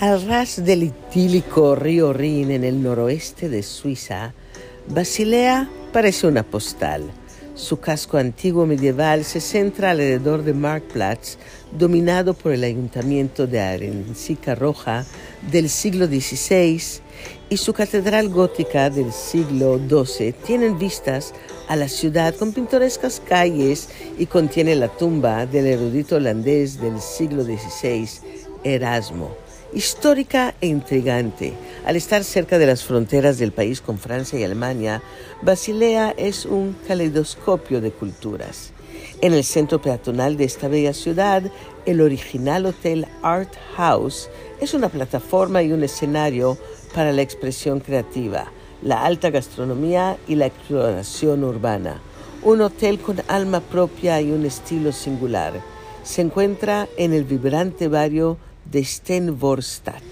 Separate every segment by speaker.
Speaker 1: Al ras del idílico río Rin en el noroeste de Suiza, Basilea parece una postal. Su casco antiguo medieval se centra alrededor de Marktplatz, dominado por el ayuntamiento de Arencica Roja del siglo XVI, y su catedral gótica del siglo XII tienen vistas a la ciudad con pintorescas calles y contiene la tumba del erudito holandés del siglo XVI, Erasmo histórica e intrigante. Al estar cerca de las fronteras del país con Francia y Alemania, Basilea es un caleidoscopio de culturas. En el centro peatonal de esta bella ciudad, el original hotel Art House es una plataforma y un escenario para la expresión creativa, la alta gastronomía y la exploración urbana. Un hotel con alma propia y un estilo singular. Se encuentra en el vibrante barrio de Stenvorstad.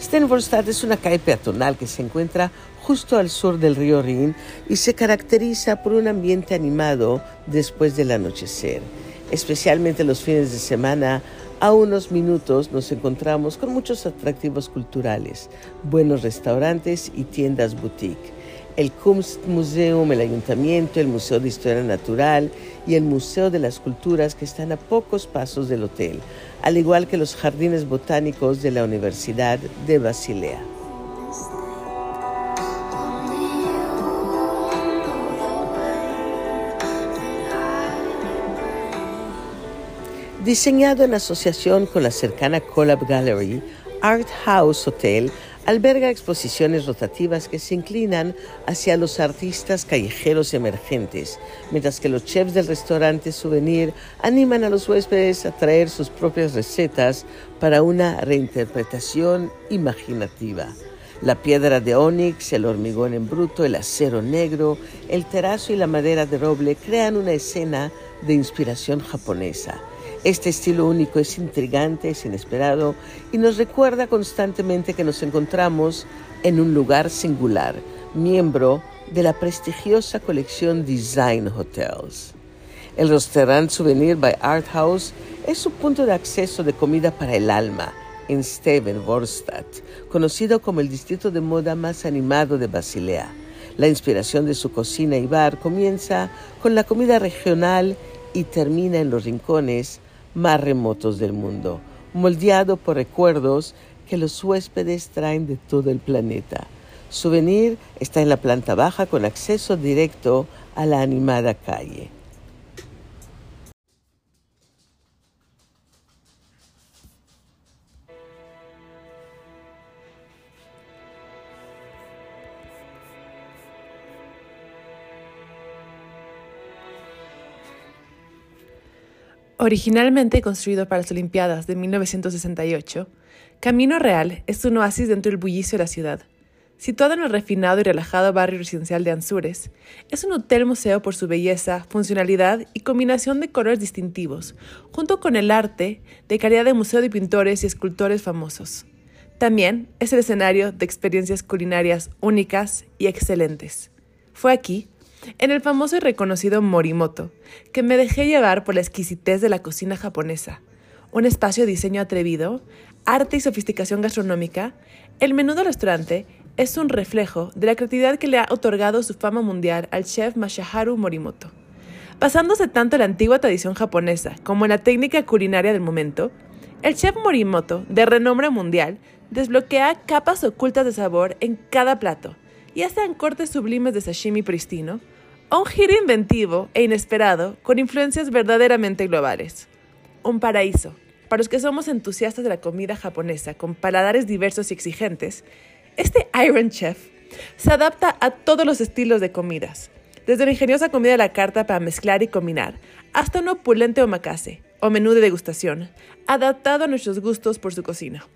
Speaker 1: Stenvorstad es una calle peatonal que se encuentra justo al sur del río Rin y se caracteriza por un ambiente animado después del anochecer. Especialmente los fines de semana, a unos minutos nos encontramos con muchos atractivos culturales, buenos restaurantes y tiendas boutique el Kunstmuseum, el Ayuntamiento, el Museo de Historia Natural y el Museo de las Culturas que están a pocos pasos del hotel, al igual que los jardines botánicos de la Universidad de Basilea. Diseñado en asociación con la cercana Collab Gallery, Art House Hotel alberga exposiciones rotativas que se inclinan hacia los artistas callejeros emergentes, mientras que los chefs del restaurante souvenir animan a los huéspedes a traer sus propias recetas para una reinterpretación imaginativa. La piedra de ónix, el hormigón en bruto, el acero negro, el terazo y la madera de roble crean una escena de inspiración japonesa este estilo único es intrigante, es inesperado y nos recuerda constantemente que nos encontramos en un lugar singular, miembro de la prestigiosa colección Design Hotels. El restaurante Souvenir by Art House es su punto de acceso de comida para el alma en Stevenvorstadt, conocido como el distrito de moda más animado de Basilea. La inspiración de su cocina y bar comienza con la comida regional y termina en los rincones más remotos del mundo, moldeado por recuerdos que los huéspedes traen de todo el planeta. Souvenir está en la planta baja con acceso directo a la animada calle.
Speaker 2: Originalmente construido para las Olimpiadas de 1968, Camino Real es un oasis dentro del bullicio de la ciudad. Situado en el refinado y relajado barrio residencial de Anzures, es un hotel-museo por su belleza, funcionalidad y combinación de colores distintivos, junto con el arte de calidad de museo de pintores y escultores famosos. También es el escenario de experiencias culinarias únicas y excelentes. Fue aquí en el famoso y reconocido Morimoto, que me dejé llevar por la exquisitez de la cocina japonesa, un espacio de diseño atrevido, arte y sofisticación gastronómica, el menú del restaurante es un reflejo de la creatividad que le ha otorgado su fama mundial al chef Mashaharu Morimoto. Basándose tanto en la antigua tradición japonesa como en la técnica culinaria del momento, el chef Morimoto, de renombre mundial, desbloquea capas ocultas de sabor en cada plato, ya sean cortes sublimes de sashimi pristino, un giro inventivo e inesperado con influencias verdaderamente globales. Un paraíso. Para los que somos entusiastas de la comida japonesa con paladares diversos y exigentes, este Iron Chef se adapta a todos los estilos de comidas, desde la ingeniosa comida de la carta para mezclar y combinar, hasta un opulente omakase o menú de degustación, adaptado a nuestros gustos por su cocina.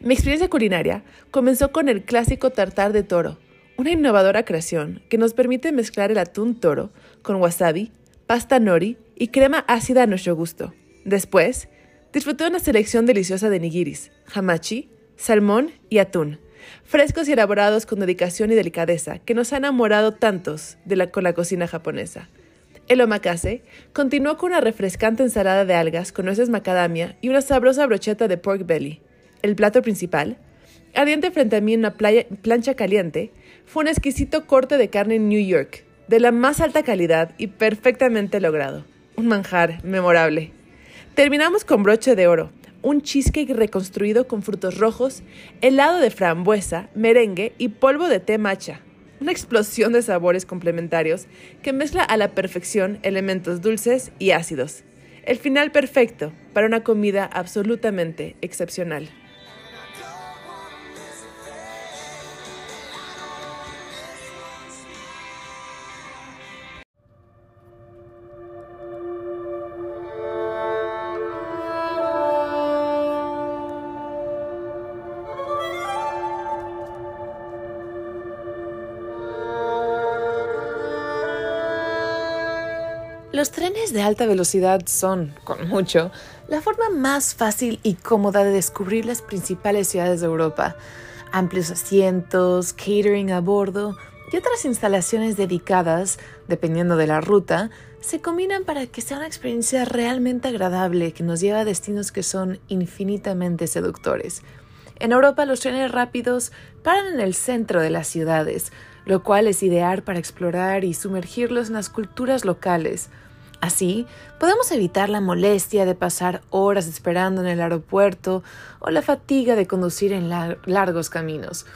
Speaker 2: Mi experiencia culinaria comenzó con el clásico tartar de toro, una innovadora creación que nos permite mezclar el atún toro con wasabi, pasta nori y crema ácida a nuestro gusto. Después, disfruté una selección deliciosa de nigiris, hamachi, salmón y atún, frescos y elaborados con dedicación y delicadeza que nos ha enamorado tantos de con la cocina japonesa. El omakase continuó con una refrescante ensalada de algas con nueces macadamia y una sabrosa brocheta de pork belly.
Speaker 3: el plato principal, ardiente frente a mí en una plancha caliente, fue un exquisito corte de carne en New York, de la más alta calidad y perfectamente logrado. Un manjar memorable. Terminamos con broche de oro, un cheesecake reconstruido con frutos rojos, helado de frambuesa, merengue y polvo de té matcha. Una explosión de sabores complementarios que mezcla a la perfección elementos dulces y ácidos. El final perfecto para una comida absolutamente excepcional. Los trenes de alta velocidad son, con mucho, la forma más fácil y cómoda de descubrir las principales ciudades de Europa. Amplios asientos, catering a bordo y otras instalaciones dedicadas, dependiendo de la ruta, se combinan para que sea una experiencia realmente agradable que nos lleva a destinos que son infinitamente seductores. En Europa los trenes rápidos paran en el centro de las ciudades, lo cual es ideal para explorar y sumergirlos en las culturas locales. Así, podemos evitar la molestia de pasar horas esperando en el aeropuerto o la fatiga de conducir en largos caminos.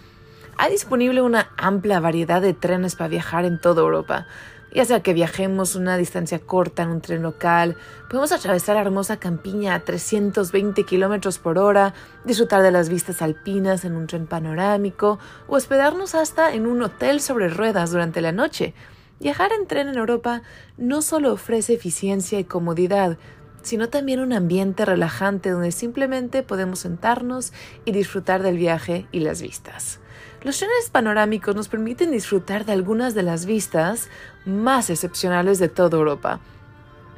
Speaker 3: Hay disponible una amplia variedad de trenes para viajar en toda Europa. Ya sea que viajemos una distancia corta en un tren local, podemos atravesar la hermosa campiña a 320 kilómetros por hora, disfrutar de las vistas alpinas en un tren panorámico o hospedarnos hasta en un hotel sobre ruedas durante la noche. Viajar en tren en Europa no solo ofrece eficiencia y comodidad, sino también un ambiente relajante donde simplemente podemos sentarnos y disfrutar del viaje y las vistas. Los trenes panorámicos nos permiten disfrutar de algunas de las vistas más excepcionales de toda Europa.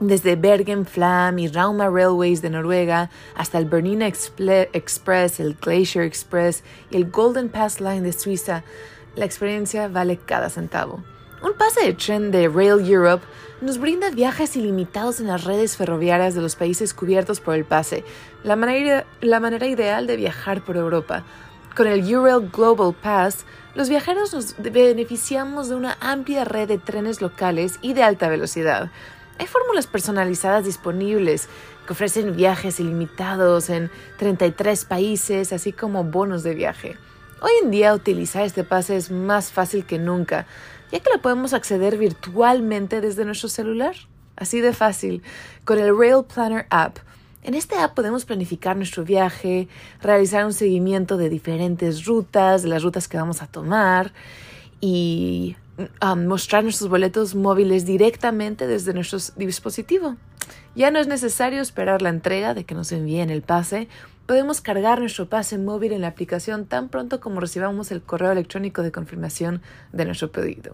Speaker 3: Desde Bergen Flam y Rauma Railways de Noruega hasta el Bernina Express, el Glacier Express y el Golden Pass Line de Suiza, la experiencia vale cada centavo. Un pase de tren de Rail Europe nos brinda viajes ilimitados en las redes ferroviarias de los países cubiertos por el pase, la manera, ideal de viajar por Europa. Con el Eurail Global Pass, los viajeros nos beneficiamos de una amplia red de trenes locales y de alta velocidad. Hay fórmulas personalizadas disponibles que ofrecen viajes ilimitados en 33 países, así como bonos de viaje. Hoy en día utilizar este pase es más fácil que nunca, ya que lo podemos acceder virtualmente desde nuestro celular. Así de fácil, con el Rail Planner App. En este app podemos planificar nuestro viaje, realizar un seguimiento de diferentes rutas, de las rutas que vamos a tomar y um, mostrar nuestros boletos móviles directamente desde nuestro dispositivo. Ya no es necesario esperar la entrega de que nos envíen el pase Podemos cargar nuestro pase móvil en la aplicación tan pronto como recibamos el correo electrónico de confirmación de nuestro pedido.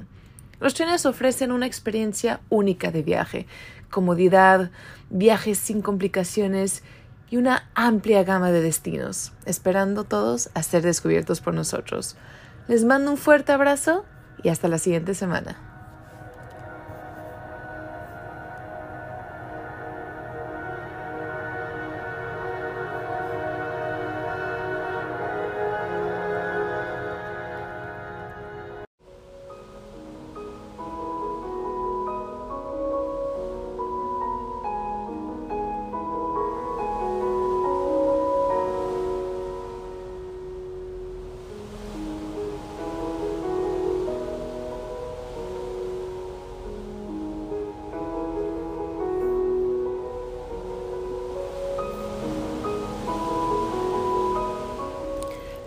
Speaker 3: Los trenes ofrecen una experiencia única de viaje, comodidad, viajes sin complicaciones y una amplia gama de destinos, esperando todos a ser descubiertos por nosotros. Les mando un fuerte abrazo y hasta la siguiente semana.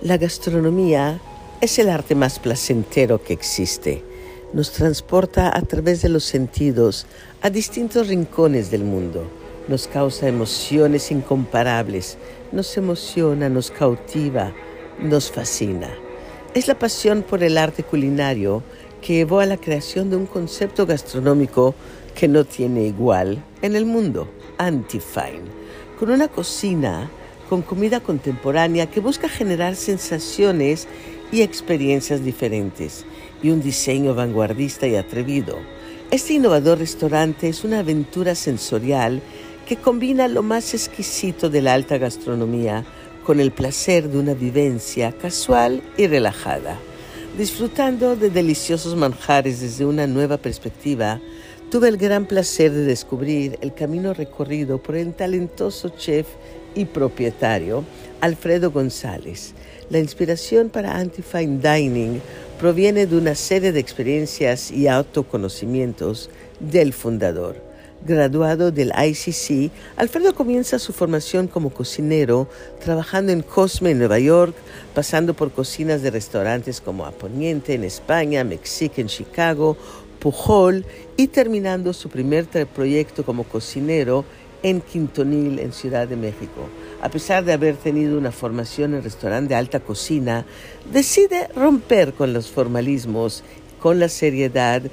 Speaker 1: La gastronomía es el arte más placentero que existe. Nos transporta a través de los sentidos a distintos rincones del mundo. Nos causa emociones incomparables. Nos emociona, nos cautiva, nos fascina. Es la pasión por el arte culinario que llevó a la creación de un concepto gastronómico que no tiene igual en el mundo, Antifine, con una cocina con comida contemporánea que busca generar sensaciones y experiencias diferentes y un diseño vanguardista y atrevido. Este innovador restaurante es una aventura sensorial que combina lo más exquisito de la alta gastronomía con el placer de una vivencia casual y relajada. Disfrutando de deliciosos manjares desde una nueva perspectiva, tuve el gran placer de descubrir el camino recorrido por el talentoso chef y propietario Alfredo González. La inspiración para Anti-Fine Dining proviene de una serie de experiencias y autoconocimientos del fundador. Graduado del ICC, Alfredo comienza su formación como cocinero, trabajando en Cosme en Nueva York, pasando por cocinas de restaurantes como Aponiente en España, Mexique en Chicago, Pujol y terminando su primer proyecto como cocinero en Quintonil, en Ciudad de México. A pesar de haber tenido una formación en restaurante de alta cocina, decide romper con los formalismos, con la seriedad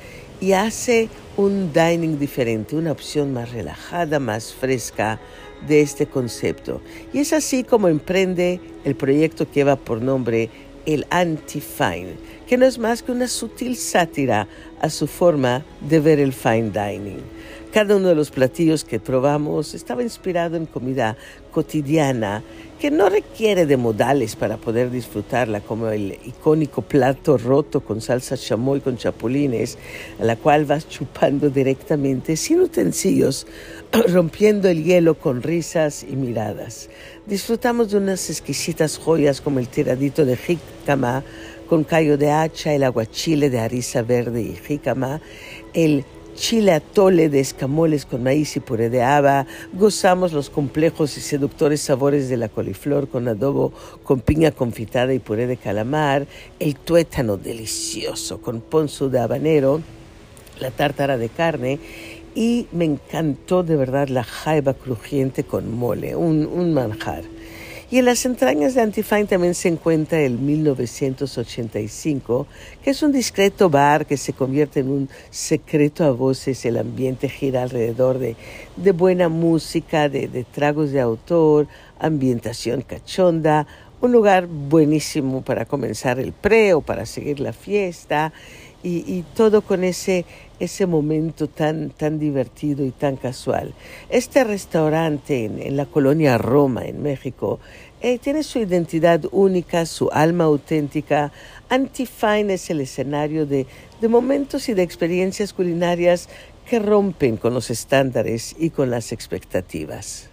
Speaker 1: y hace un dining diferente, una opción más relajada, más fresca de este concepto. Y es así como emprende el proyecto que lleva por nombre el Anti-Fine, que no es más que una sutil sátira a su forma de ver el fine dining. Cada uno de los platillos que probamos estaba inspirado en comida cotidiana que no requiere de modales para poder disfrutarla, como el icónico plato roto con salsa chamoy con chapulines, a la cual vas chupando directamente sin utensilios, rompiendo el hielo con risas y miradas. Disfrutamos de unas exquisitas joyas como el tiradito de jícama con callo de hacha, el aguachile de harissa verde y jícama, el chile atole de escamoles con maíz y puré de haba, gozamos los complejos y seductores sabores de la coliflor con adobo con piña confitada y puré de calamar, el tuétano delicioso con ponzu de habanero, la tártara de carne. Y me encantó de verdad la jaiba crujiente con mole, un, un manjar. Y en las entrañas de Antifine también se encuentra el 1985, que es un discreto bar que se convierte en un secreto a voces. El ambiente gira alrededor de, de buena música, de, de tragos de autor, ambientación cachonda, un lugar buenísimo para comenzar el pre o para seguir la fiesta y, todo con ese ese momento tan, tan divertido y tan casual. Este restaurante en, la colonia Roma, en México, eh, tiene su identidad única, su alma auténtica. Antifine es el escenario de, de momentos y de experiencias culinarias que rompen con los estándares y con las expectativas.